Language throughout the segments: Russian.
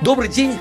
Добрый день.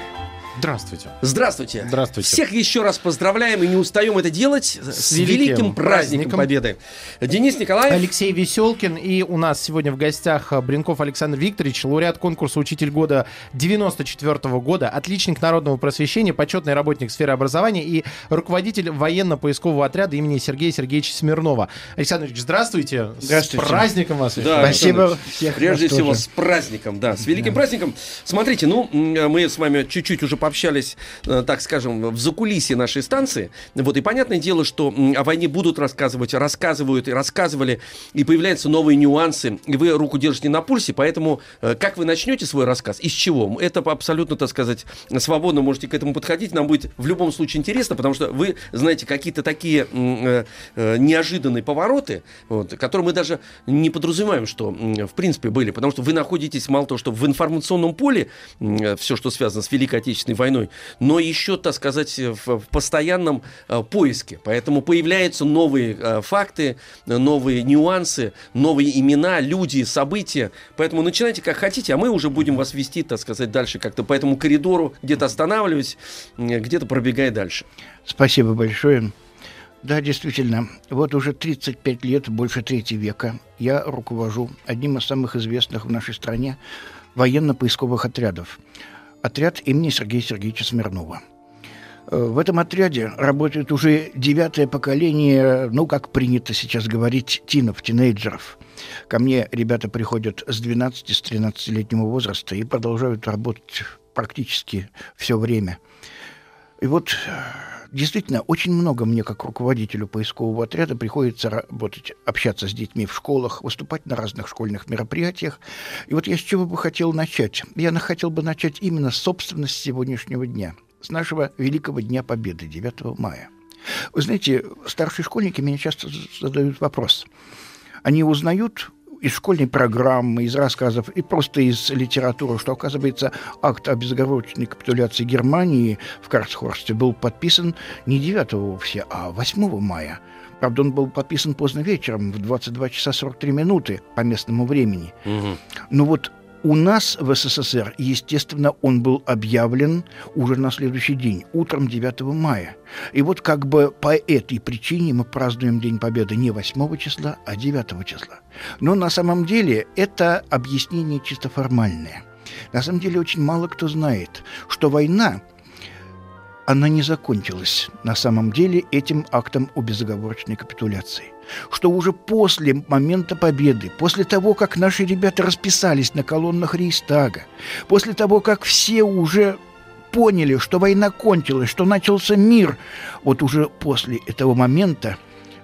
Здравствуйте. Здравствуйте. Здравствуйте. Всех еще раз поздравляем и не устаем это делать с, великим, великим праздником, праздником. Победы. Денис Николаев. Алексей Веселкин. И у нас сегодня в гостях а, Бринков Александр Викторович, лауреат конкурса «Учитель года» 94 года, отличник народного просвещения, почетный работник сферы образования и руководитель военно-поискового отряда имени Сергея Сергеевича Смирнова. Александр Ильич, здравствуйте. Здравствуйте. С праздником вас. Да, Спасибо всех Прежде всего, тоже. с праздником, да, с великим праздником. Смотрите, ну, мы с вами чуть-чуть уже пообщались, э, так скажем, в закулисье нашей станции. Вот, и понятное дело, что о войне будут рассказывать, рассказывают и рассказывали, и появляются новые нюансы, и вы руку держите на пульсе, поэтому э, как вы начнете свой рассказ, из чего? Это абсолютно, так сказать, свободно можете к этому подходить, нам будет в любом случае интересно, потому что вы знаете какие-то такие э, неожиданные повороты, вот, которые мы даже не подразумеваем, что в принципе были, потому что вы находитесь мало того, что в информационном поле, все, что связано с Великой Отечественной войной, но еще, так сказать, в, постоянном э, поиске. Поэтому появляются новые э, факты, новые нюансы, новые имена, люди, события. Поэтому начинайте как хотите, а мы уже будем вас вести, так сказать, дальше как-то по этому коридору, где-то останавливать, м, где-то пробегая дальше. Спасибо большое. Да, действительно, вот уже 35 лет, больше трети века, я руковожу одним из самых известных в нашей стране военно-поисковых отрядов. Отряд имени Сергея Сергеевича Смирнова. Э, В этом отряде работает уже девятое поколение, ну, как принято сейчас говорить, тинов, тинейджеров. Ко мне ребята приходят с 12, с 13-летнего возраста и продолжают работать практически все время. И вот э, действительно очень много мне, как руководителю поискового отряда, приходится работать, общаться с детьми в школах, выступать на разных школьных мероприятиях. И вот я с чего бы хотел начать? Я хотел бы начать именно с собственно с сегодняшнего дня, с нашего Великого Дня Победы, 9 мая. Вы знаете, старшие школьники меня часто задают вопрос. Они узнают из школьной программы, из рассказов и просто из литературы, что, оказывается, акт о безоговорочной капитуляции Германии в Карцхорсте был подписан не 9 вовсе, а 8 мая. Правда, он был подписан поздно вечером, в 22 часа 43 минуты по местному времени. Но вот у нас в СССР, естественно, он был объявлен уже на следующий день, утром 9 мая. И вот как бы по этой причине мы празднуем День Победы не 8 числа, а 9 числа. Но на самом деле это объяснение чисто формальное. На самом деле очень мало кто знает, что война, она не закончилась на самом деле этим актом о безоговорочной капитуляции что уже после момента победы, после того, как наши ребята расписались на колоннах Рейстага, после того, как все уже поняли, что война кончилась, что начался мир, вот уже после этого момента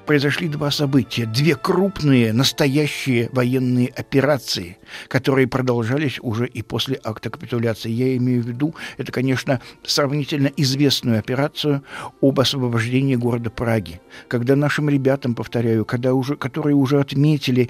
произошли два события, две крупные настоящие военные операции, которые продолжались уже и после акта капитуляции. Я имею в виду, это, конечно, сравнительно известную операцию об освобождении города Праги, когда нашим ребятам, повторяю, когда уже, которые уже отметили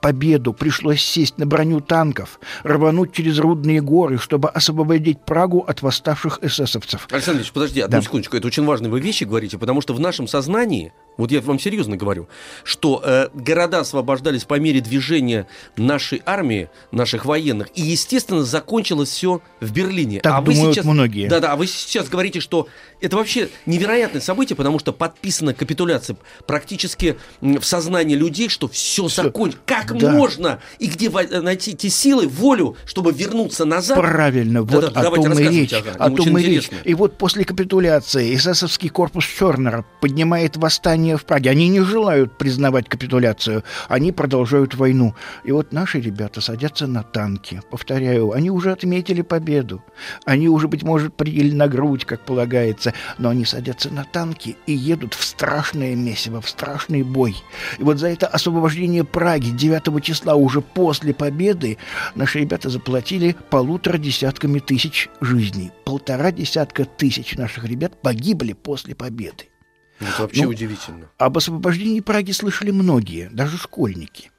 победу, пришлось сесть на броню танков, рвануть через Рудные горы, чтобы освободить Прагу от восставших эсэсовцев. Александр Ильич, подожди, одну Да. секундочку. Это очень важные вы вещи говорите, потому что в нашем сознании, вот я вам серьезно говорю, что э, города освобождались по мере движения нашей армии, наших военных, и, естественно, закончилось все в Берлине. Так а вы думают сейчас, многие. Да-да, а вы сейчас говорите, что это вообще невероятное событие, потому что подписана капитуляция практически в сознании людей, что все Всё. закончилось. Как Да. можно и где э, найти те силы, волю, чтобы вернуться назад? Правильно, Да-да, вот о давайте том и речь. ага, О том и речь. И вот после капитуляции эсэсовский корпус Чернера поднимает восстание сопротивление в Праге. Они не желают признавать капитуляцию, они продолжают войну. И вот наши ребята садятся на танки. Повторяю, они уже отметили победу. Они уже, быть может, приняли на грудь, как полагается, но они садятся на танки и едут в страшное месиво, в страшный бой. И вот за это освобождение Праги 9 числа уже после победы наши ребята заплатили полутора десятками тысяч жизней. Полтора десятка тысяч наших ребят погибли после победы. Это вообще Ну, удивительно. Об освобождении Праги слышали многие, даже школьники.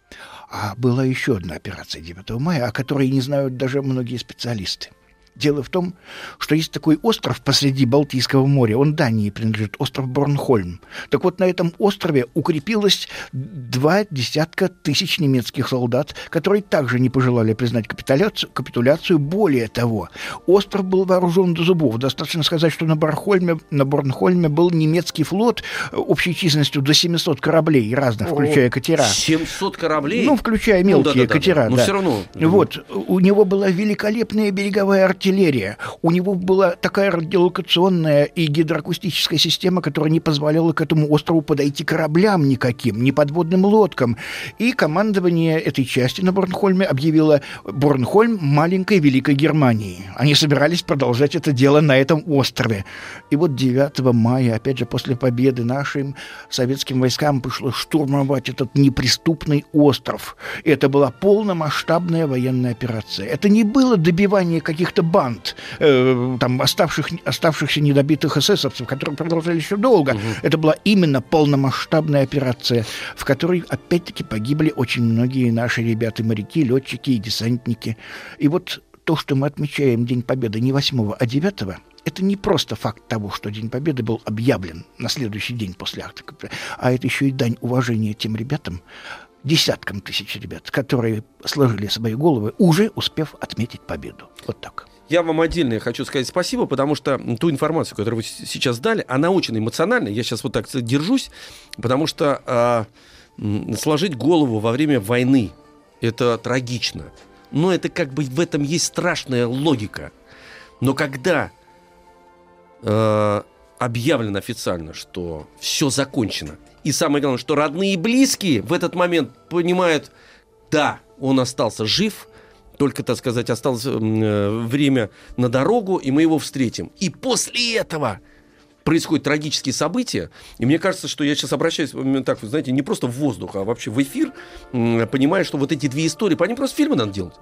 А была еще одна операция 9 мая, о которой не знают даже многие специалисты. Дело в том, что есть такой остров посреди Балтийского моря, он Дании принадлежит, остров Борнхольм. Так вот, на этом острове укрепилось два десятка тысяч немецких солдат, которые также не пожелали признать капитуляцию. капитуляцию. Более того, остров был вооружен до зубов. Достаточно сказать, что на, Борнхольме, на Борнхольме был немецкий флот э, общей численностью до 700 кораблей разных, включая катера. 700 кораблей? Ну, включая Ну, мелкие да-да-да-да. катера. Но да. все равно. Вот, у него была великолепная береговая артиллерия, у него была такая радиолокационная и гидроакустическая система, которая не позволяла к этому острову подойти кораблям никаким, ни подводным лодкам. И командование этой части на Борнхольме объявило Борнхольм маленькой Великой Германии. Они собирались продолжать это дело на этом острове. И вот 9 мая, опять же, после победы нашим советским войскам пришлось штурмовать этот неприступный остров. И это была полномасштабная военная операция. Это не было добивание каких-то банд, э, там, оставших, оставшихся недобитых эсэсовцев, которые продолжали еще долго. Это была именно полномасштабная операция, в которой, опять-таки, погибли очень многие наши ребята, моряки, летчики и десантники. И вот то, что мы отмечаем День Победы не 8, а 9, это не просто факт того, что День Победы был объявлен на следующий день после акта, а это еще и дань уважения тем ребятам, десяткам тысяч ребят, которые сложили свои головы, уже успев отметить победу. Вот так. Я вам отдельно хочу сказать спасибо, потому что ту информацию, которую вы сейчас дали, она очень эмоциональная. Я сейчас вот так держусь, потому что м, сложить голову во время войны это трагично. Но это как бы в этом есть страшная логика. Но когда э, объявлено официально, что все закончено, и самое главное, что родные и близкие в этот момент понимают, да, он остался жив, только, так сказать, осталось э, время на дорогу, и мы его встретим. И после этого происходят трагические события, и мне кажется, что я сейчас обращаюсь, так, вы знаете, не просто в воздух, а вообще в эфир, понимая, что вот эти две истории, по ним просто фильмы надо делать.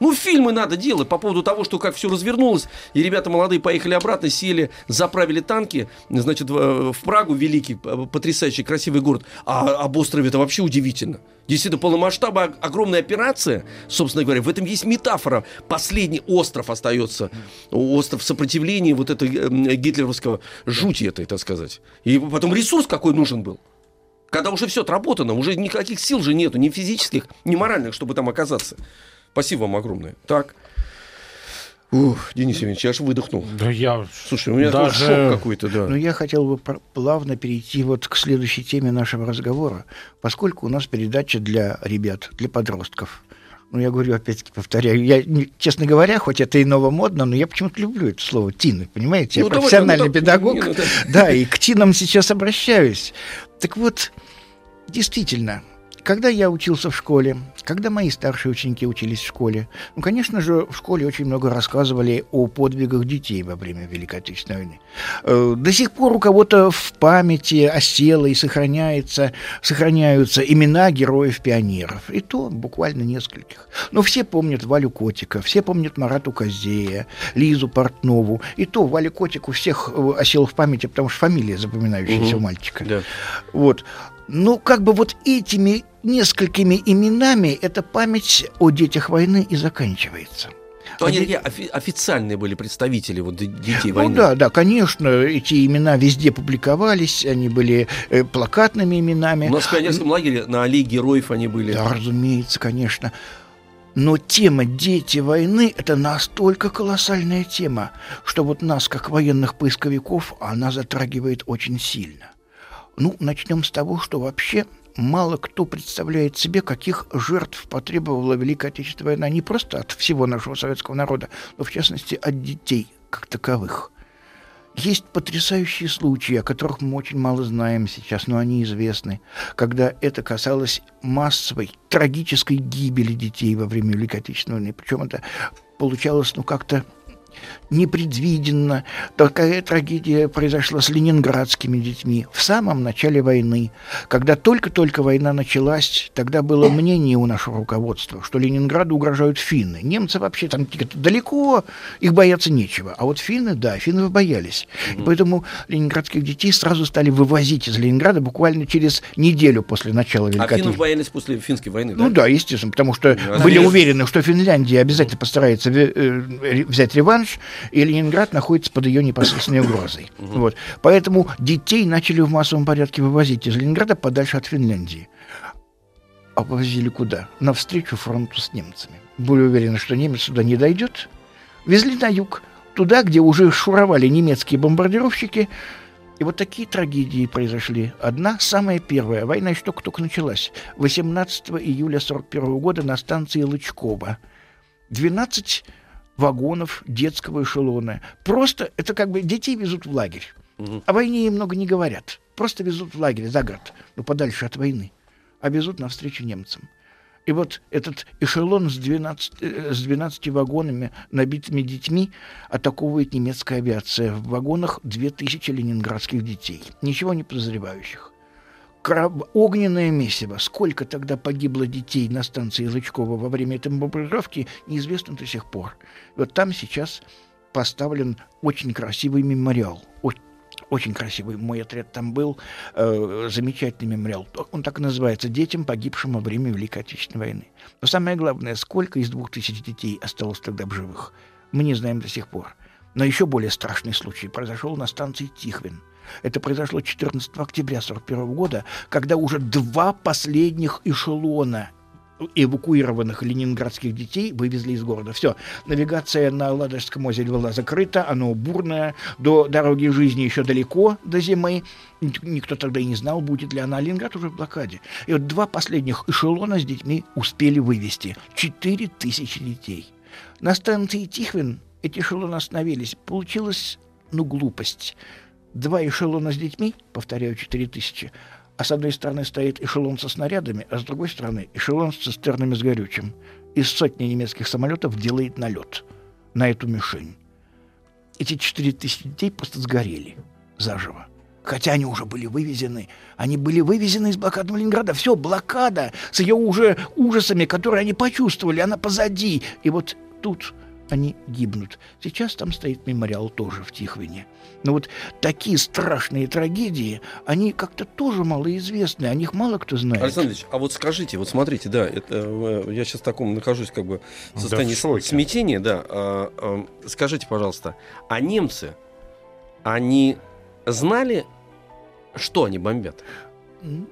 Ну, фильмы надо делать по поводу того, что как все развернулось, и ребята молодые поехали обратно, сели, заправили танки, значит, в, в Прагу, великий, п- потрясающий, красивый город, а об острове это вообще удивительно. Действительно, полномасштабная огромная операция, собственно говоря, в этом есть метафора. Последний остров остается, остров сопротивления вот этой э, гитлеровского жути этой, так сказать. И потом ресурс какой нужен был. Когда уже все отработано, уже никаких сил же нету, ни физических, ни моральных, чтобы там оказаться. Спасибо вам огромное. Так. Ух, Денис Евгеньевич, я аж выдохнул. Да я... Слушай, у меня Даже- шок какой-то, да. Но я хотел бы плавно перейти вот к следующей теме нашего разговора, поскольку у нас передача для ребят, для подростков. Ну, я говорю, опять-таки повторяю, я, честно говоря, хоть это и новомодно, но я почему-то люблю это слово «тины», понимаете? Я Ну, давай, профессиональный ну, да, педагог, не, ну, да. да, и к тинам сейчас обращаюсь. Так вот, действительно, когда я учился в школе, когда мои старшие ученики учились в школе, ну, конечно же, в школе очень много рассказывали о подвигах детей во время Великой Отечественной войны. Э, До сих пор у кого-то в памяти осело и сохраняется, сохраняются имена героев-пионеров. И то буквально нескольких. Но все помнят Валю Котика, все помнят Марату Козея, Лизу Портнову. И то Валя Котик у всех э, осел в памяти, потому что фамилия запоминающаяся у мальчика. Да. Вот. Ну, как бы вот этими несколькими именами эта память о детях войны и заканчивается. То они Они- офи- официальные были представители вот, детей Ну войны. да, да, конечно, эти имена везде публиковались, они были э, плакатными именами. У нас в пионерском лагере на аллее героев они были. Да, разумеется, конечно. Но тема «Дети войны» — это настолько колоссальная тема, что вот нас, как военных поисковиков, она затрагивает очень сильно. Ну, начнем с того, что вообще мало кто представляет себе, каких жертв потребовала Великая Отечественная война не просто от всего нашего советского народа, но в частности от детей как таковых. Есть потрясающие случаи, о которых мы очень мало знаем сейчас, но они известны, когда это касалось массовой, трагической гибели детей во время Великой Отечественной войны. Причем это получалось, ну, как-то непредвиденно. Такая трагедия произошла с ленинградскими детьми в самом начале войны. Когда только-только война началась, тогда было мнение у нашего руководства, что Ленинграду угрожают финны. Немцы вообще там далеко, их бояться нечего. А вот финны, да, финны боялись. И поэтому ленинградских детей сразу стали вывозить из Ленинграда буквально через неделю после начала Великой А финнов боялись после финской войны, да? Ну да, естественно, потому что а были уверены, что Финляндия обязательно постарается э, взять реванш, и Ленинград находится под ее непосредственной угрозой. Вот. Поэтому детей начали в массовом порядке вывозить из Ленинграда подальше от Финляндии. А повозили куда? Навстречу фронту с немцами. Были уверены, что немец сюда не дойдет. Везли на юг, туда, где уже шуровали немецкие бомбардировщики. И вот такие трагедии произошли. Одна, самая первая, война еще только-только началась. 18 июля 1941 года на станции Лычкова. 12 вагонов детского эшелона. Просто это как бы детей везут в лагерь. Угу. О войне им много не говорят. Просто везут в лагерь за город, ну подальше от войны. А везут навстречу немцам. И вот этот эшелон с 12, э, с 12 вагонами, набитыми детьми, атаковывает немецкая авиация. В вагонах 2000 ленинградских детей, ничего не подозревающих огненное месиво. Сколько тогда погибло детей на станции Лычкова во время этой бомбардировки, неизвестно до сих пор. Вот там сейчас поставлен очень красивый мемориал. Очень красивый. Мой отряд там был. Э, замечательный мемориал. Он так и называется «Детям, погибшим во время Великой Отечественной войны». Но самое главное, сколько из двух тысяч детей осталось тогда в живых, мы не знаем до сих пор. Но еще более страшный случай произошел на станции Тихвин – это произошло 14 октября 1941 года, когда уже два последних эшелона эвакуированных ленинградских детей вывезли из города. Все, навигация на Ладожском озере была закрыта, оно бурное, до дороги жизни еще далеко, до зимы. Никто тогда и не знал, будет ли она. Ленинград уже в блокаде. И вот два последних эшелона с детьми успели вывести. Четыре тысячи детей. На станции Тихвин эти эшелоны остановились. Получилась, ну, глупость два эшелона с детьми, повторяю, 4000, а с одной стороны стоит эшелон со снарядами, а с другой стороны эшелон с цистернами с горючим. Из сотни немецких самолетов делает налет на эту мишень. Эти 4000 детей просто сгорели заживо. Хотя они уже были вывезены. Они были вывезены из блокадного Ленинграда. Все, блокада с ее уже ужасами, которые они почувствовали, она позади. И вот тут они гибнут. Сейчас там стоит мемориал тоже в Тихвине. Но вот такие страшные трагедии, они как-то тоже малоизвестны, о них мало кто знает. Александр Ильич, а вот скажите, вот смотрите, да, это, э, я сейчас в таком нахожусь как бы в состоянии да, в смятения, да. А, а, скажите, пожалуйста, а немцы, они знали, что они бомбят?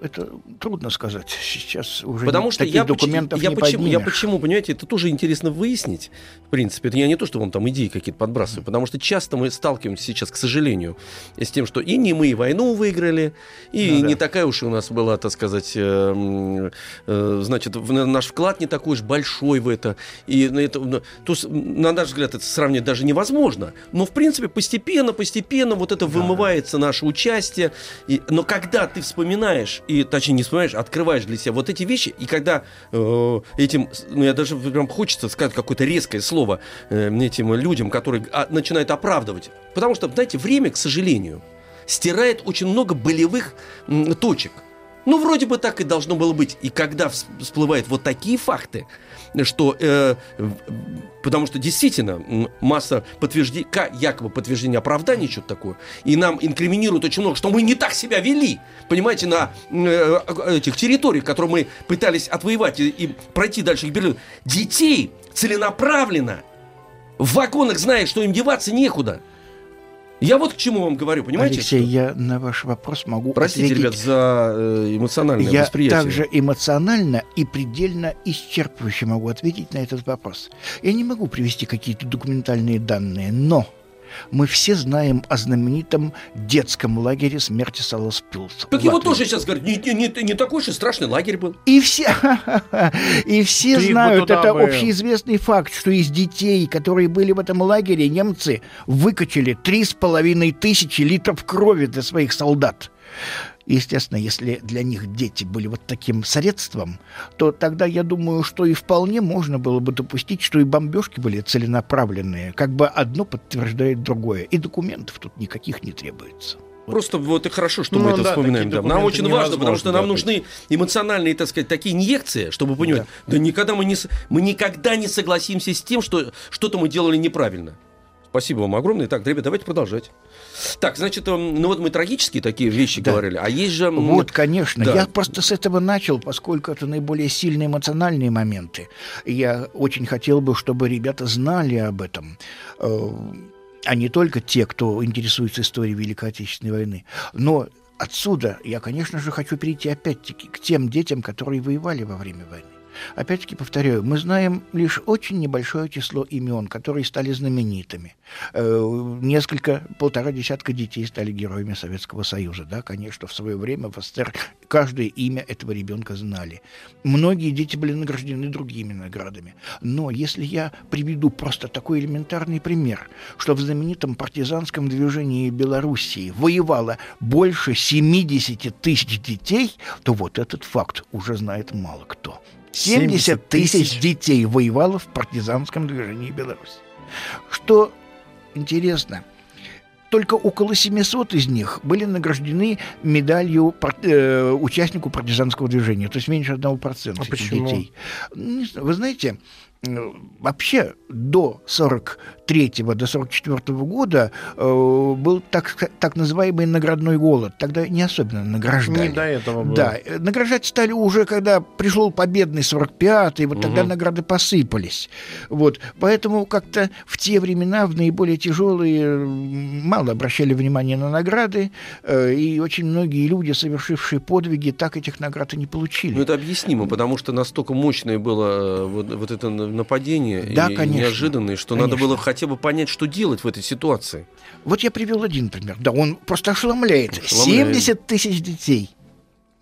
Это трудно сказать. Сейчас уже Потому что таких я документов я не почему, я почему, понимаете, это тоже интересно выяснить. В принципе, это я не то, что вам там идеи какие-то подбрасываю, потому что часто мы сталкиваемся сейчас, к сожалению, с тем, что и не мы войну выиграли, и ну, да. не такая уж у нас была, так сказать, э, э, значит, наш вклад не такой уж большой в это. И на это, то, на наш взгляд, это сравнить даже невозможно. Но, в принципе, постепенно, постепенно вот это да. вымывается наше участие. И, но когда ты вспоминаешь вспоминаешь, и, точнее, не вспоминаешь, а открываешь для себя вот эти вещи, и когда э, этим, ну, я даже прям хочется сказать какое-то резкое слово э, этим людям, которые а, начинают оправдывать. Потому что, знаете, время, к сожалению, стирает очень много болевых м, точек. Ну, вроде бы так и должно было быть. И когда всплывают вот такие факты, что э, потому что действительно масса подтверждений, якобы подтверждения оправдания, что-то такое, и нам инкриминируют очень много, что мы не так себя вели, понимаете, на э, этих территориях, которые мы пытались отвоевать и, и пройти дальше к Берлину. Детей целенаправленно в вагонах, зная, что им деваться некуда – я вот к чему вам говорю, понимаете? Алексей, что? я на ваш вопрос могу Простите, ответить. ребят, за э, эмоциональное я восприятие. Я также эмоционально и предельно исчерпывающе могу ответить на этот вопрос. Я не могу привести какие-то документальные данные, но Мы все знаем о знаменитом детском лагере смерти Саласпилса. Так его тоже сейчас говорят, не, не, не, не такой же страшный лагерь был. И все, и все Ты знают, это бы. общеизвестный факт, что из детей, которые были в этом лагере, немцы выкачали три с половиной тысячи литров крови для своих солдат. Естественно, если для них дети были вот таким средством, то тогда я думаю, что и вполне можно было бы допустить, что и бомбежки были целенаправленные. Как бы одно подтверждает другое. И документов тут никаких не требуется. Просто вот и хорошо, что Ну, мы это да, вспоминаем. да. Нам очень важно, потому что невозможно, нам да, нужны эмоциональные, так сказать, такие инъекции, чтобы понимать, да, никогда мы не, мы никогда не согласимся с тем, что что-то мы делали неправильно. Спасибо вам огромное. Так, ребят, давайте продолжать. Так, значит, эм, ну вот мы трагические такие вещи Да. говорили, а есть же... Вот, конечно. да. Я просто с этого начал, поскольку это наиболее сильные эмоциональные моменты. Я очень хотел бы, чтобы ребята знали об этом. Э, А не только те, кто интересуется историей Великой Отечественной войны. Но отсюда я, конечно же, хочу перейти опять-таки к тем детям, которые воевали во время войны. Опять-таки повторяю, мы знаем лишь очень небольшое число имен, которые стали знаменитыми. Э, Несколько, полтора десятка детей стали героями Советского Союза. Да, конечно, в свое время в СССР каждое имя этого ребенка знали. Многие дети были награждены другими наградами. Но если я приведу просто такой элементарный пример, что в знаменитом партизанском движении Белоруссии воевало больше 70 тысяч детей, то вот этот факт уже знает мало кто. 70 тысяч детей воевало в партизанском движении Беларуси. Что интересно, только около 700 из них были награждены медалью пар- э, участнику партизанского движения, то есть меньше 1% А почему? детей. Вы знаете, вообще до 43 до 44 года э, был так, так называемый наградной голод. Тогда не особенно награждали. Не до этого было. Да, э, награждать стали уже, когда пришел победный 45-й, вот тогда Мгм. награды посыпались. Вот, поэтому как-то в те времена, в наиболее тяжелые, м, мало обращали внимание на награды, э, и очень многие люди, совершившие подвиги, так этих наград и не получили. Ну, это объяснимо, потому что настолько мощное было э, вот, вот это на- нападение Да, и конечно. неожиданное, что надо Конечно. было хотя бы понять, что делать в этой ситуации. Вот я привел один пример. Да, он просто ошеломляет. Ошеломляет. 70 тысяч детей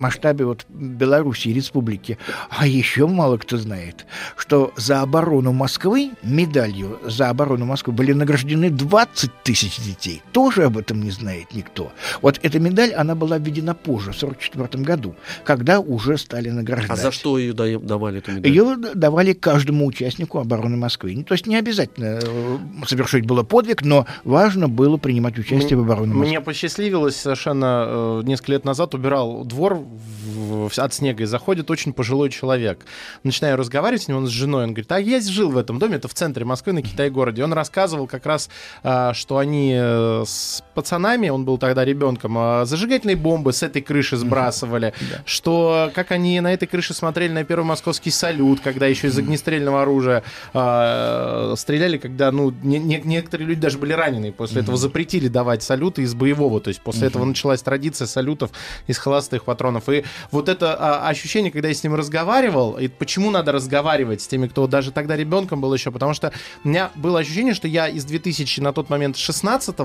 масштабе вот Белоруссии, республики. А еще мало кто знает, что за оборону Москвы, медалью за оборону Москвы были награждены 20 тысяч детей. Тоже об этом не знает никто. Вот эта медаль, она была введена позже, в 1944 году, когда уже стали награждать. А за что ее да- давали эту медаль? Ее давали каждому участнику обороны Москвы. Ну, То есть не обязательно э, совершить было подвиг, но важно было принимать участие в обороне Москвы. Мне посчастливилось совершенно э, несколько лет назад убирал двор в- в- от снега и заходит очень пожилой человек. Начинаю разговаривать с ним, он с женой, он говорит, а я жил в этом доме, это в центре Москвы, на Китай-городе. Он рассказывал как раз, а, что они э, с пацанами, он был тогда ребенком, а, зажигательные бомбы с этой крыши сбрасывали, что как они на этой крыше смотрели на первый московский салют, когда еще из огнестрельного оружия а, стреляли, когда, ну, не- не- некоторые люди даже были ранены, после этого запретили давать салюты из боевого, то есть после этого началась традиция салютов из холостых патронов. И вот это а, ощущение, когда я с ним разговаривал, и почему надо разговаривать с теми, кто даже тогда ребенком был еще, потому что у меня было ощущение, что я из 2000 на тот момент 16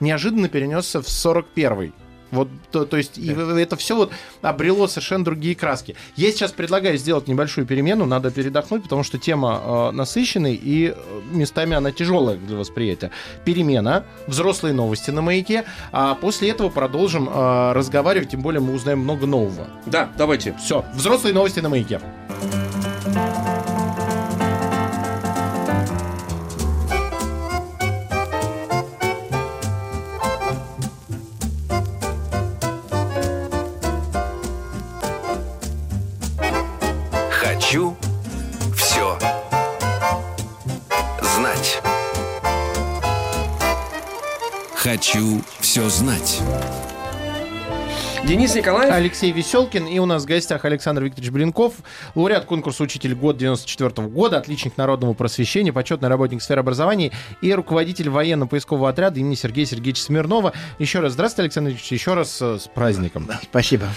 неожиданно перенесся в 41 вот, то, то есть и это все вот обрело совершенно другие краски. Я сейчас предлагаю сделать небольшую перемену, надо передохнуть, потому что тема э, насыщенная и э, местами она тяжелая для восприятия. Перемена, взрослые новости на маяке, а после этого продолжим э, разговаривать, тем более мы узнаем много нового. Да, давайте. Все, взрослые новости на маяке. Знать. Денис Николаев. Алексей Веселкин. И у нас в гостях Александр Викторович Блинков, лауреат конкурса «Учитель год» 94 года, отличник народного просвещения, почетный работник сферы образования и руководитель военно-поискового отряда имени Сергея Сергеевича Смирнова. Еще раз здравствуйте, Александр Викторович, еще раз э, с праздником. Спасибо.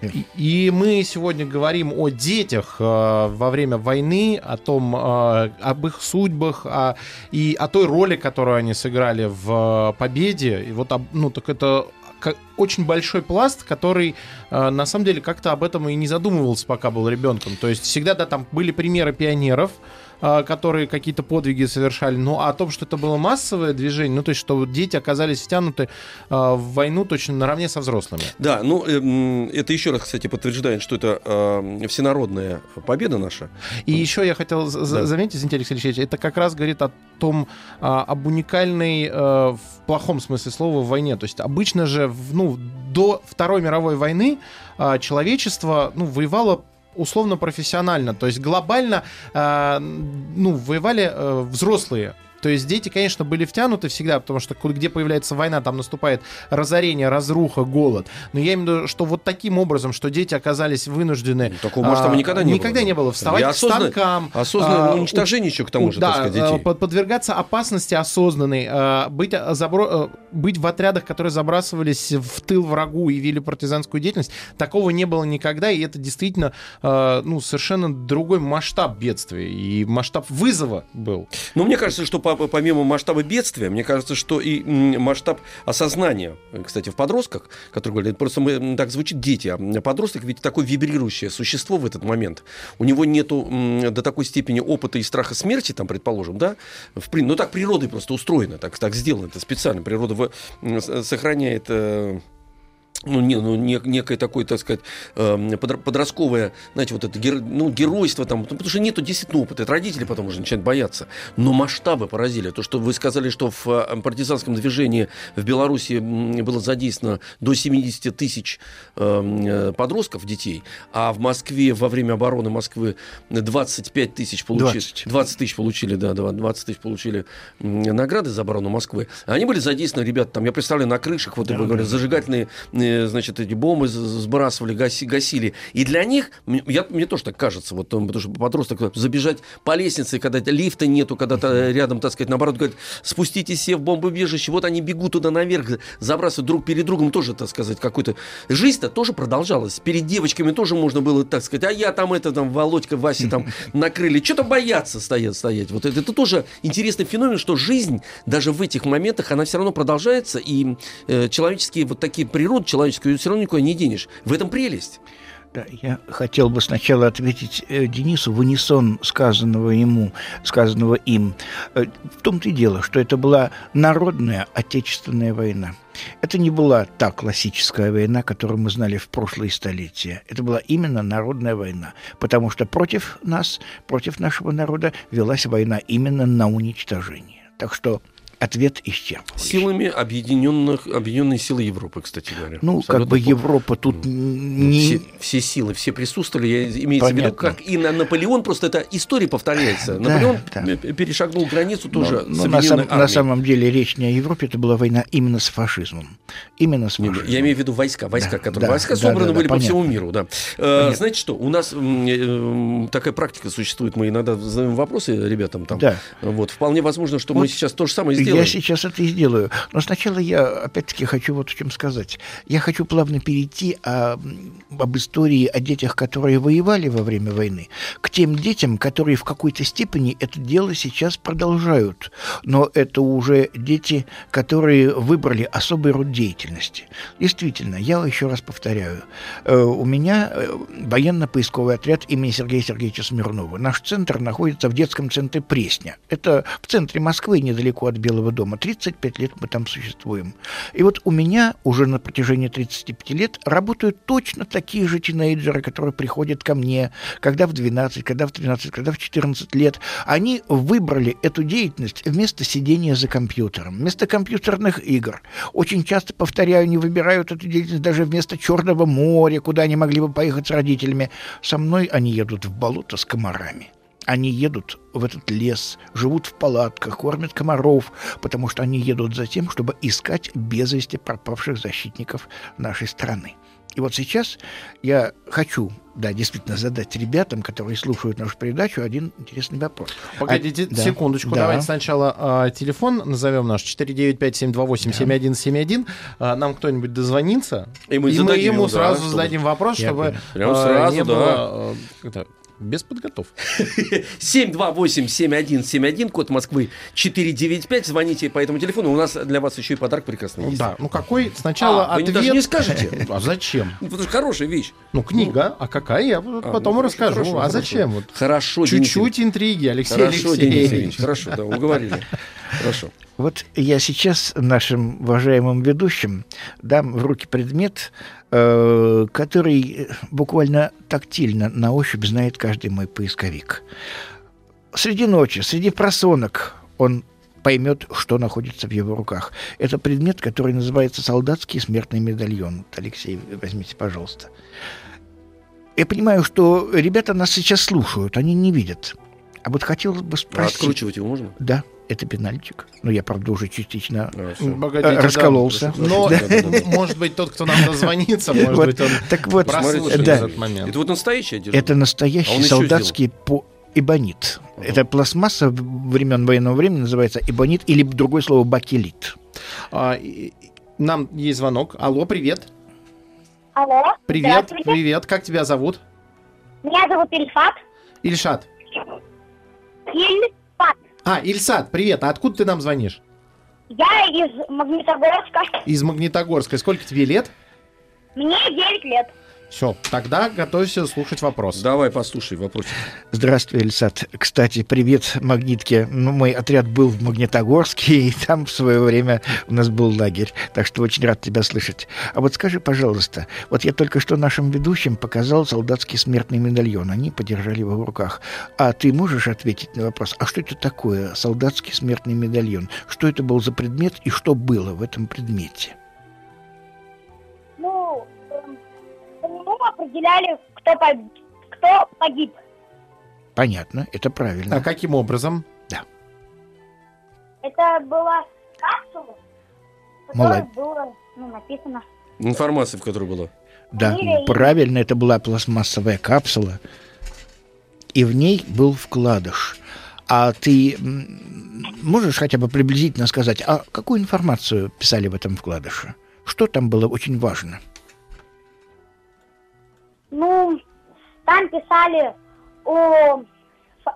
И, и мы сегодня говорим о детях э, во время войны, о том, э, об их судьбах о, и о той роли, которую они сыграли в победе. И вот, об- ну, так это очень большой пласт, который э, на самом деле как-то об этом и не задумывался, пока был ребенком. То есть всегда, да, там были примеры пионеров, которые какие-то подвиги совершали, но о том, что это было массовое движение, ну, то есть, что дети оказались втянуты э, в войну точно наравне со взрослыми. Да, ну эм, это еще раз, кстати, подтверждает, что это э, всенародная победа наша. И еще я хотел Да. заметить, извините, Алексей Алексеевич, это как раз говорит о том, а, об уникальной, э, в плохом смысле слова, войне. То есть обычно же, ну, до Второй мировой войны а, человечество, ну, воевало условно профессионально, то есть глобально, а, ну, воевали э, взрослые. То есть дети, конечно, были втянуты всегда, потому что где появляется война, там наступает разорение, разруха, голод. Но я имею в виду, что вот таким образом, что дети оказались вынуждены... Ну, такого масштаба а, никогда не было. Никогда не было. Вставать И к станкам. Осознанное а, уничтожение еще к тому же, да, так сказать, детей. э, под- подвергаться опасности осознанной, э, быть, э, забро- э, быть в отрядах, которые забрасывались в тыл врагу и вели партизанскую деятельность, такого не было никогда, и это действительно э, ну, совершенно другой масштаб бедствия и масштаб вызова был. Но мне кажется, что по- помимо масштаба бедствия, мне кажется, что и масштаб осознания, э, кстати, в подростках, который говорят, просто мы, так звучит дети, а подросток ведь такое вибрирующее существо в этот момент. У него нету до такой степени опыта и страха смерти, там, предположим, да, в ну так природой просто устроено, так, так сделано, это специально, природа сохраняет... э, ну, не, ну, не- некое такое, так сказать, эм, подро- подростковое, знаете, вот это гер- ну, геройство там, потому что нету действительно опыта, это родители потом уже начинают бояться. Но масштабы поразили. То, что вы сказали, что в э, партизанском движении в Беларуси было задействовано до 70 тысяч эм, э, подростков, детей, а в Москве во время обороны Москвы 25 тысяч получили. 20. 20 тысяч получили, да, да, 20 тысяч получили награды за оборону Москвы. Они были задействованы, ребята, там, я представляю, на крышах, вот, вы говорите, зажигательные, э, значит, эти бомбы сбрасывали, гаси- гасили. И для них, я, мне тоже так кажется, вот, там, потому что подросток забежать по лестнице, когда лифта нету, когда-то рядом, так сказать, наоборот, говорит, спуститесь все в бомбоубежище, вот они бегут туда наверх, забрасывают друг перед другом, тоже, так сказать, какой-то... Жизнь-то тоже продолжалась. Перед девочками тоже можно было, так сказать, а я там это, там, Володька, Вася там накрыли. Что-то боятся стоять, стоять. Вот это, это тоже интересный феномен, что жизнь даже в этих моментах, она все равно продолжается, и э, человеческие вот такие природы, человеческую все равно никуда не денешь. В этом прелесть. Да, я хотел бы сначала ответить э, Денису в унисон сказанного ему, сказанного им. Э, в том-то и дело, что это была народная отечественная война. Это не была та классическая война, которую мы знали в прошлые столетия. Это была именно народная война, потому что против нас, против нашего народа велась война именно на уничтожение. Так что ответ исчерпывающий. Силами объединенных, объединенной силы Европы, кстати говоря. Ну, как бы. Европа тут не... Все, все силы, все присутствовали, я имеется в виду, как и на Наполеон, просто это история повторяется. Наполеон да. перешагнул границу тоже Но- но на, сам- на самом деле речь не о Европе, это была война именно с фашизмом. Именно с фашизмом. Я имею в виду войска, войска, Да, которые да, войска да, собраны да, да, были по понятно. всему миру, да. Э, Понятно. знаете что? У нас э, такая практика существует, мы иногда задаем вопросы ребятам там. Да. Вот вполне возможно, что мы Вот сейчас то же самое сделаем. Я сейчас это и сделаю. Но сначала я, опять-таки, хочу вот о чем сказать. Я хочу плавно перейти а, м, об истории о детях, которые воевали во время войны, к тем детям, которые в какой-то степени это дело сейчас продолжают. Но это уже дети, которые выбрали особый род деятельности. Действительно, я еще раз повторяю, э, у меня э, военно-поисковый отряд имени Сергея Сергеевича Смирнова. Наш центр находится в детском центре Пресня. Это в центре Москвы, недалеко от Белого дома. 35 лет мы там существуем. И вот у меня уже на протяжении 35 лет работают точно такие же тинейджеры, которые приходят ко мне, когда в 12, когда в 13, когда в 14 лет. Они выбрали эту деятельность вместо сидения за компьютером, вместо компьютерных игр. Очень часто, повторяю, не выбирают эту деятельность даже вместо Черного моря, куда они могли бы поехать с родителями. Со мной они едут в болото с комарами. Они едут в этот лес, живут в палатках, кормят комаров, потому что они едут за тем, чтобы искать без вести пропавших защитников нашей страны. И вот сейчас я хочу, да, действительно задать ребятам, которые слушают нашу передачу, один интересный вопрос. Погодите А, да, секундочку, да. давайте сначала а, телефон назовем наш 495-728-7171. А, нам кто-нибудь дозвонится, И мы зададим ему ему, да, сразу чтобы- зададим вопрос, Я чтобы а, сразу, не да. было а, без подготовки. 728-7171, код Москвы 495. Звоните по этому телефону. У нас для вас еще и подарок прекрасный есть. Да, ну какой сначала А, вы ответ... даже не скажете? А зачем? Ну, Потому что хорошая вещь. Ну, книга, а какая? Я А, потом ну, и расскажу. хорошо, а хорошо. зачем? Вот Хорошо, Чуть-чуть интриги, Алексей. Хорошо, Денис Алексеевич. Ильич. Хорошо, да, уговорили. Хорошо. Вот я сейчас нашим уважаемым ведущим дам в руки предмет, э, который буквально тактильно на ощупь знает каждый мой поисковик. Среди ночи, среди просонок он поймет, что находится в его руках. Это предмет, который называется солдатский смертный медальон. Алексей, возьмите, пожалуйста. Я понимаю, что ребята нас сейчас слушают, они не видят. А вот хотелось бы А спросить... откручивать его можно? Да, это пенальчик. Но я, правда, уже частично А, всё. Погодите, Э, да. раскололся. Но, Да, да, да, может быть, тот, кто нам дозвонится, может Вот, быть, он Так вот, прослушает да, этот момент. Это вот настоящая одежда? это А настоящий еще солдатский по эбонит. Ага. Это пластмасса времен военного времени называется эбонит или другое слово бакелит. А, и- Нам есть звонок. Алло, привет. Алло. Привет, привет. Как тебя зовут? Меня зовут Ильфат. Ильшат. Ильфат. А, Ильсат, привет. А откуда ты нам звонишь? Я из Магнитогорска. Из Магнитогорска. Сколько тебе лет? Мне 9 лет. Все, тогда готовься слушать вопрос. Давай, послушай вопрос. Здравствуй, Эльсат. Кстати, привет, Магнитке. Ну, мой отряд был в Магнитогорске, и там в свое время у нас был лагерь. Так что очень рад тебя слышать. А вот скажи, пожалуйста, вот я только что нашим ведущим показал солдатский смертный медальон. Они подержали его в руках. А ты можешь ответить на вопрос, а что это такое солдатский смертный медальон? Что это был за предмет и что было в этом предмете? Определяли, кто, пог- кто погиб. Понятно, это правильно. А каким образом? Это была капсула, в которой Молодец. было ну, написано. Информация, в которой была. Да, Фамилия и- правильно, это была пластмассовая капсула, и в ней был вкладыш. А ты можешь хотя бы приблизительно сказать, а какую информацию писали в этом вкладыше? Что там было очень важно? Ну, там писали о,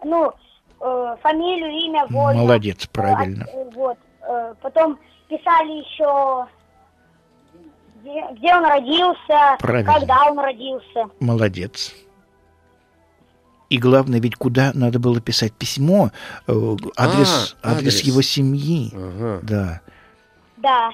ну, э, фамилию, имя, воина. Молодец, Э, правильно. э, вот. Э, Потом писали еще, где, где он родился, Правильно. когда он родился. Молодец. И главное, ведь куда надо было писать письмо, адрес, А, адрес адрес. его семьи. Ага. Да. Да.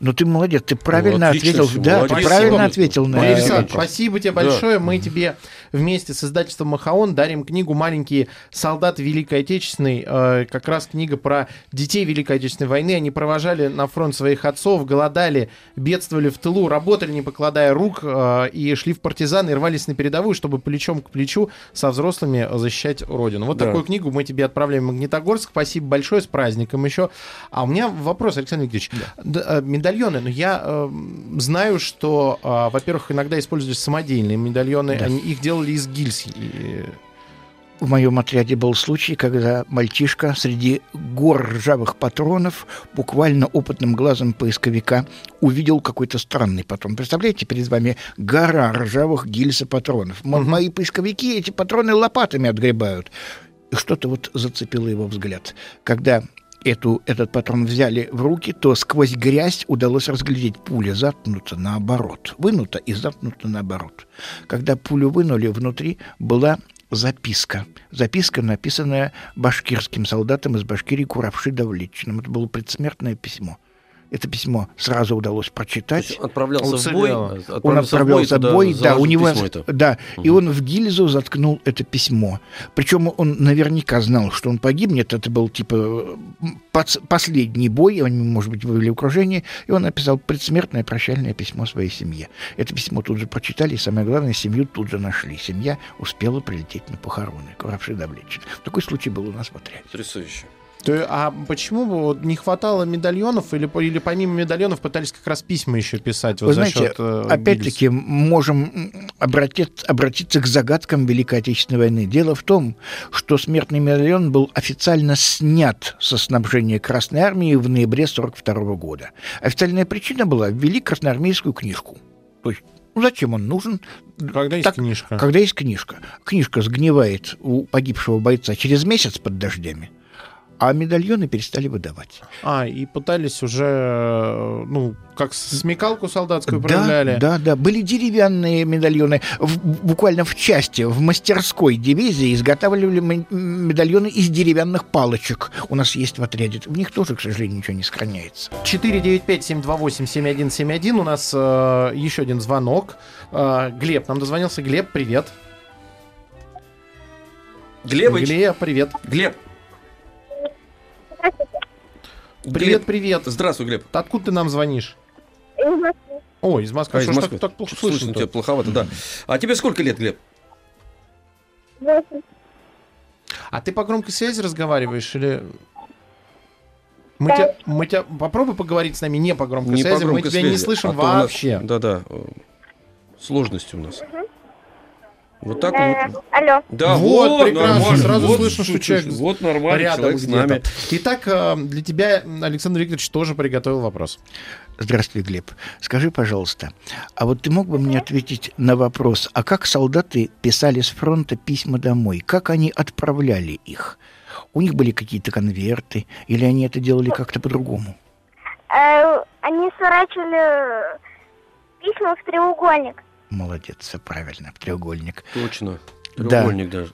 Ну ты молодец, ты правильно отлично ответил. Да, молодец. ты правильно ответил на Ну, вопрос. спасибо тебе Да. большое. Мы тебе вместе с издательством Махаон дарим книгу «Маленькие солдаты Великой Отечественной». Э, как раз книга про детей Великой Отечественной войны. Они провожали на фронт своих отцов, голодали, бедствовали в тылу, работали, не покладая рук, э, и шли в партизаны, и рвались на передовую, чтобы плечом к плечу со взрослыми защищать Родину. Вот Да. такую книгу мы тебе отправляем в Магнитогорск. Спасибо большое, с праздником еще. А у меня вопрос, Александр Викторович. Д- э, медальоны, но я э, знаю, что, э, во-первых, иногда использовались самодельные медальоны, Да. они их делали из гильз. И- В моем отряде был случай, когда мальчишка среди гор ржавых патронов буквально опытным глазом поисковика увидел какой-то странный патрон. Представляете, перед вами гора ржавых гильз и патронов. М-. Мои поисковики эти патроны лопатами отгребают. И что-то вот зацепило его взгляд. Когда эту, этот патрон взяли в руки, то сквозь грязь удалось разглядеть пуля заткнута наоборот. Вынута и заткнута наоборот. Когда пулю вынули, внутри была записка. Записка, написанная башкирским солдатом из Башкирии Куравши Давлетчиным. Это было предсмертное письмо. Это письмо сразу удалось прочитать. есть отправлялся в Уцелело. бой. Он отправился в бой, да, у него, да, и Мгм. он в гильзу заткнул это письмо. Причем он наверняка знал, что он погибнет. Это был типа последний бой, они, может быть, были в окружении, и он написал предсмертное прощальное письмо своей семье. Это письмо тут же прочитали, и самое главное, семью тут же нашли. Семья успела прилететь на похороны. Куравши Давлетчин. Такой случай был у нас в отряде. Потрясающе. То, а почему вот не хватало медальонов или, или помимо медальонов пытались как раз письма еще писать? Вот Вы за знаете, счет, э, опять-таки можем обратить- обратиться к загадкам Великой Отечественной войны. Дело в том, что смертный медальон был официально снят со снабжения Красной Армии в ноябре 1942 года. Официальная причина была ввели красноармейскую книжку. То есть, ну зачем он нужен? Когда есть Так, книжка? Когда есть книжка. Книжка сгнивает у погибшего бойца через месяц под дождями, а медальоны перестали выдавать. А, и пытались уже, э, ну, как с- смекалку солдатскую Да, проявляли. да, да. Были деревянные медальоны. В- буквально в части, в мастерской дивизии изготавливали медальоны из деревянных палочек. У нас есть в отряде. В них тоже, к сожалению, ничего не сохраняется. 495-728-7171. У нас э, еще один звонок. Э, Глеб, нам дозвонился. Глеб, привет. Глебыч, Глеб, привет. Глеб. Привет, привет. Здравствуй, Глеб. Откуда ты нам звонишь? Из Москвы. Ой, из Москвы. А, из Что ж Москвы. так, так плохо Слышно слышно? тебя плоховато, да. А тебе сколько лет, Глеб? Восемь. А ты по громкой связи разговариваешь или... Мы тебя, мы тебя... Попробуй поговорить с нами не по громкой Не связи, по мы громкой тебя не связи, слышим а у нас- вообще. Да-да. э, Сложности у нас. Вот так Э, вот. алло. Да, Вот, вот, прекрасно, нормально. сразу вот, слышно, что человек Вот нормально, Рядом человек с нами. Итак, э, для тебя Александр Викторович тоже приготовил вопрос. Здравствуй, Глеб. Скажи, пожалуйста, а вот ты мог бы мне ответить на вопрос, а как солдаты писали с фронта письма домой? Как они отправляли их? У них были какие-то конверты, или они это делали как-то по-другому? Э, они сворачивали письма в треугольник. Молодец, все правильно, в треугольник. Точно. Да. Треугольник даже.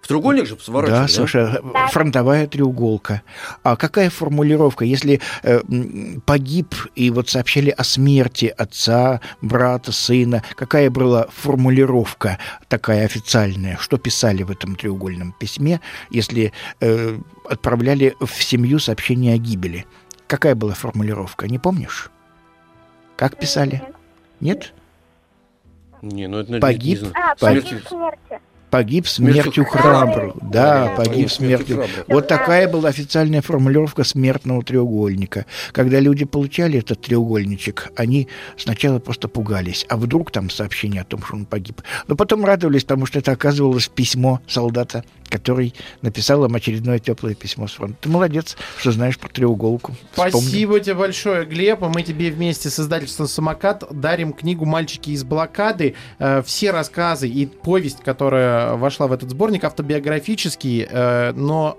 В треугольник же сворачивали, Да, Саша, Да. фронтовая треуголка. А какая формулировка, если э, погиб и вот сообщали о смерти отца, брата, сына, какая была формулировка такая официальная? Что писали в этом треугольном письме, если э, отправляли в семью сообщение о гибели? Какая была формулировка, не помнишь? Как писали? Нет? Не, ну это Погиб. не знаю. А, Погиб. погиб смерти. Погиб Смертью смертью храбрым. Да, Да, погиб смертью смертью. храбрым. Вот такая была официальная формулировка смертного треугольника. Когда люди получали этот треугольничек, они сначала просто пугались. А вдруг там сообщение о том, что он погиб. Но потом радовались, потому что это оказывалось письмо солдата, который написал им очередное теплое письмо с фронта. Ты молодец, что знаешь про треуголку. Спасибо тебе большое, Глеб. Мы тебе вместе с издательством «Самокат» дарим книгу «Мальчики из блокады». Э, Все рассказы и повесть, которая вошла в этот сборник, автобиографический, э, но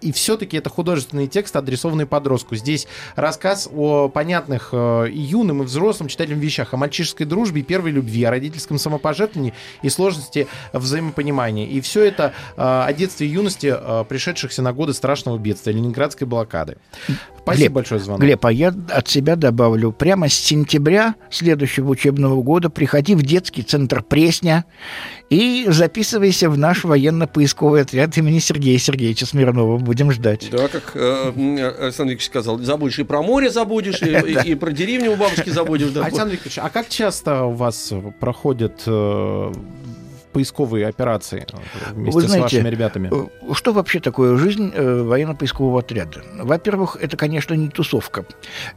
и все-таки это художественный текст, адресованный подростку. Здесь рассказ о понятных э, и юным, и взрослым читателям вещах, о мальчишеской дружбе первой любви, о родительском самопожертвовании и сложности взаимопонимания. И все это э, о детстве и юности, э, пришедшихся на годы страшного бедствия, ленинградской блокады. Спасибо Глеб, большое, звонок. Глеб, а я от себя добавлю, прямо с сентября следующего учебного года приходи в детский центр Пресня и записывайся в наш военно-поисковый отряд имени Сергея Сергеевича Смирнова. Будем ждать. Да, как э, Александр Викторович сказал, забудешь и про море забудешь, и, и- и про деревню у бабушки забудешь. Да. Александр Викторович, а как часто у вас проходят э, поисковые операции вместе Вы знаете, с вашими ребятами? Э, Что вообще такое жизнь э, военно-поискового отряда? Во-первых, это, конечно, не тусовка.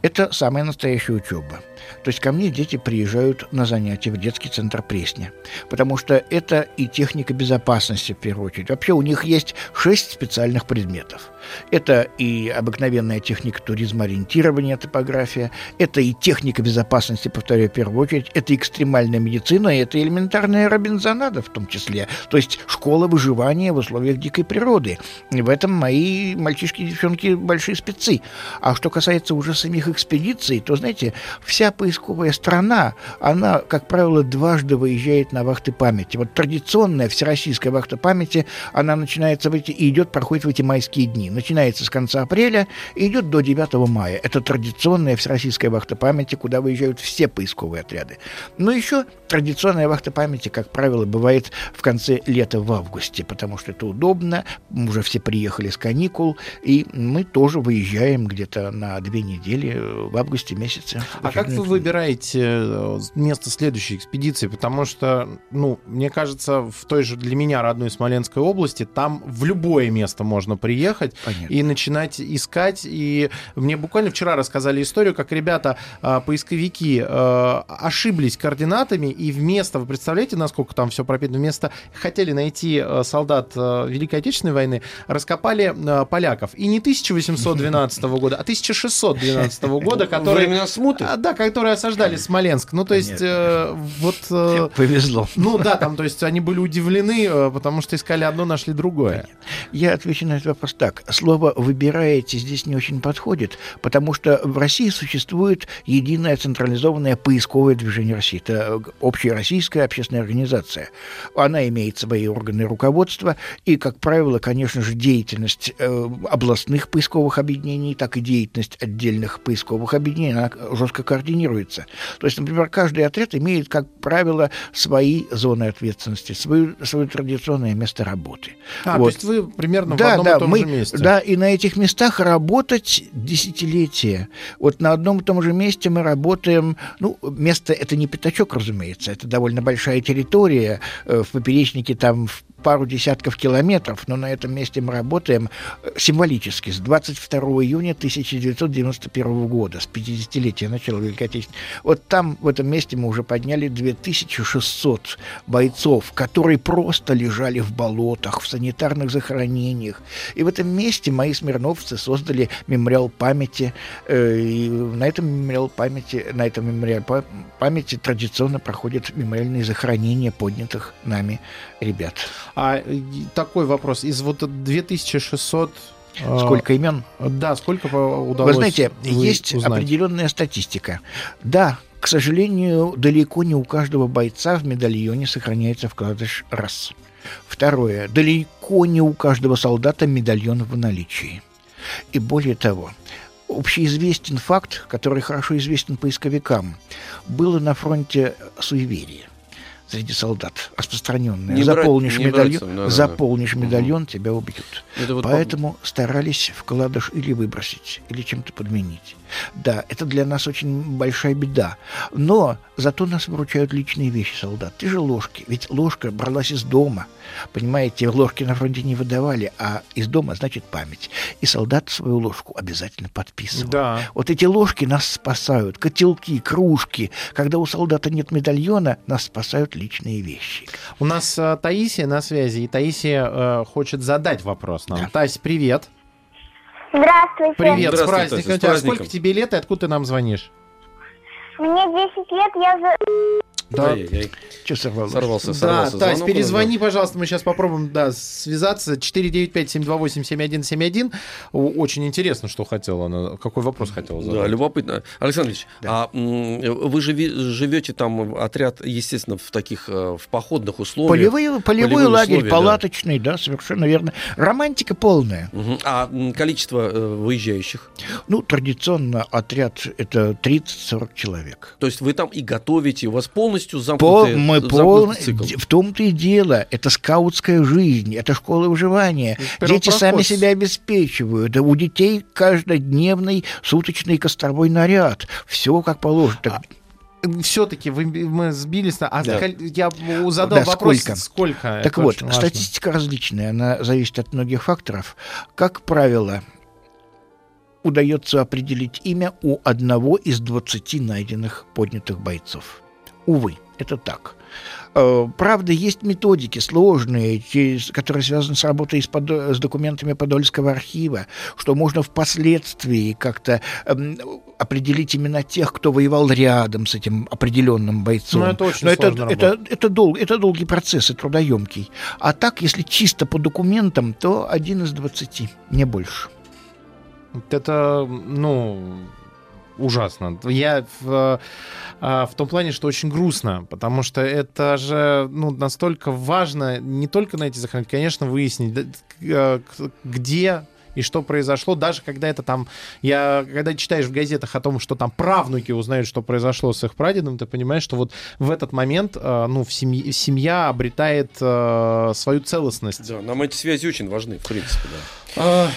Это самая настоящая учеба. То есть ко мне дети приезжают на занятия в детский центр Пресня. Потому что это и техника безопасности, в первую очередь. Вообще у них есть шесть специальных предметов. Это и обыкновенная техника туризма, ориентирования, топография. Это и техника безопасности, повторяю, в первую очередь. Это экстремальная медицина, это элементарная робинзонада в том числе. То есть школа выживания в условиях дикой природы. И в этом мои мальчишки и девчонки большие спецы. А что касается уже самих экспедиций, то, знаете, вся поисковая страна, она, как правило, дважды выезжает на вахты памяти. Вот традиционная всероссийская вахта памяти, она начинается в эти, и идет, проходит в эти майские дни. Начинается с конца апреля и идет до 9 мая. Это традиционная всероссийская вахта памяти, куда выезжают все поисковые отряды. Но еще традиционная вахта памяти, как правило, бывает в конце лета в августе, потому что это удобно, уже все приехали с каникул, и мы тоже выезжаем где-то на две недели в августе месяце. А как выбираете э, место следующей экспедиции? Потому что, ну, мне кажется, в той же для меня родной Смоленской области там в любое место можно приехать Понятно. и начинать искать. И мне буквально вчера рассказали историю, как ребята, а, поисковики, а, ошиблись координатами, и вместо, вы представляете, насколько там все пропитано, вместо хотели найти а, солдат Великой Отечественной войны, раскопали поляков. И не 1812 года, а 1612 года, которые... Времена смуты? А, да, которые осаждали Смоленск. Ну, то есть, э, вот... э, Повезло. ну да, там, то есть они были удивлены, э, потому что искали одно, нашли другое. Я отвечу на этот вопрос так. Слово «выбираете» здесь не очень подходит, потому что в России существует единое централизованное поисковое движение России. Это общероссийская общественная организация. Она имеет свои органы руководства, и, как правило, конечно же, деятельность э, областных поисковых объединений, так и деятельность отдельных поисковых объединений, она жестко координируется. То есть, например, каждый отряд имеет, как правило, свои зоны ответственности, свое, свое традиционное место работы. А, Вот. то есть вы примерно в Да, одном да, и том мы, же месте. да, и на этих местах работать десятилетия. Вот на одном и том же месте мы работаем, ну, место это не пятачок, разумеется, это довольно большая территория, э, в поперечнике там в пару десятков километров, но на этом месте мы работаем э, символически с 22 июня 1991 года, с 50-летия начала Великой Отечественной. Вот там, в этом месте мы уже подняли 2600 бойцов, которые просто лежали в болотах, в санитарных захоронениях. И в этом месте мои смирновцы создали мемориал памяти. э, И на этом мемориал памяти, на этом мемориале па- памяти традиционно проходят мемориальные захоронения поднятых нами ребят. А такой вопрос. Из вот 2600... э, Сколько имен? Да, сколько удалось Вы знаете, вы есть узнать? определенная статистика. Да, к сожалению, далеко не у каждого бойца в медальоне сохраняется вкладыш раз. Второе, далеко не у каждого солдата медальон в наличии. И более того, общеизвестен факт, который хорошо известен поисковикам. Было на фронте суеверие среди солдат распространенное. Не брать- заполнишь не медальон, браться, да-да-да. заполнишь Мгм. медальон, тебя убьют. Это вот Поэтому старались вкладыш или выбросить, или чем-то подменить. Да, это для нас очень большая беда. Но зато нас выручают личные вещи солдат. Те же ложки. Ведь ложка бралась из дома. Понимаете, ложки на фронте не выдавали, а из дома значит память. И солдат свою ложку обязательно подписывал. Да. Вот эти ложки нас спасают. Котелки, кружки. Когда у солдата нет медальона, нас спасают личные вещи. У нас э, Таисия на связи, и Таисия э, хочет задать вопрос нам. Да. Тась, привет. Здравствуйте. Привет, с Здравствуй, праздником. Тася, с праздником. Сколько тебе лет и откуда ты нам звонишь? Мне 10 лет, я за... Да. Ай-яй-яй. Что сорвалось? Сорвался, Да, сорвался. Тась, звонок перезвони, пожалуйста, мы сейчас попробуем да, связаться. 495-728-7171. О, Очень интересно, что хотела она, какой вопрос хотела Да, задать. Да, любопытно. Александр Ильич, а м, вы живи- живете там, отряд, естественно, в таких, э, в походных условиях. Полевой, полевой Полевые лагерь, условия, да. палаточный, да. совершенно верно. Романтика полная. Мгм. А количество э, выезжающих? Ну, традиционно отряд это 30-40 человек. То есть вы там и готовите, у вас полностью По, замкнутый, мы замкнутый полный- цикл. в том-то и дело. Это скаутская жизнь, это школа выживания. Дети сами себя обеспечивают. У детей каждодневный суточный костровой наряд. Все как положено. Так, Все-таки вы, мы сбились на... А Да. я задал Да, вопрос, сколько? сколько? Так Это вот, важно. статистика различная, она зависит от многих факторов. Как правило, удается определить имя у одного из 20 найденных поднятых бойцов. Увы, это так. Э, Правда, есть методики сложные, которые связаны с работой с, подо- с документами Подольского архива, что можно впоследствии как-то эм, определить именно тех, кто воевал рядом с этим определенным бойцом. Ну, это очень Но это, это, это, дол- это долгий процесс и трудоемкий. А так, если чисто по документам, то один из 20, не больше. Это, ну, ужасно. Я в, а, в том плане, что очень грустно, потому что это же ну, настолько важно не только найти захоронить, конечно, выяснить, к- где и что произошло, даже когда это там, я, когда читаешь в газетах о том, что там правнуки узнают, что произошло с их прадедом, ты понимаешь, что вот в этот момент, э, ну, в семье, семья обретает э, свою целостность. Да, нам эти связи очень важны, в принципе, да. А,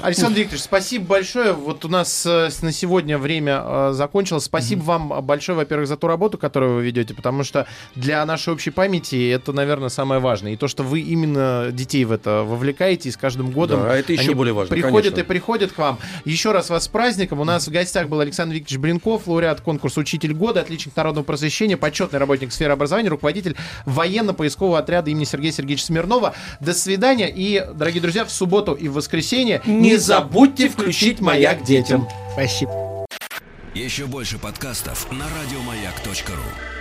Александр Викторович, спасибо большое. Вот у нас э, на сегодня время э, закончилось. Спасибо вам большое, во-первых, за ту работу, которую вы ведете, потому что для нашей общей памяти это, наверное, самое важное. И то, что вы именно детей в это вовлекаете, и с каждым годом Да, это еще они более важно, приходят конечно. и приходят к вам. Еще раз вас с праздником. У нас в гостях был Александр Викторович Бринков, лауреат конкурса «Учитель года», отличник народного просвещения, почетный работник сферы образования, руководитель военно-поискового отряда имени Сергея Сергеевича Смирнова. До свидания. И, дорогие друзья, в субботу и в воскресенье Не забудьте включить «Маяк» детям. Спасибо. Еще больше подкастов на радиомаяк.ру.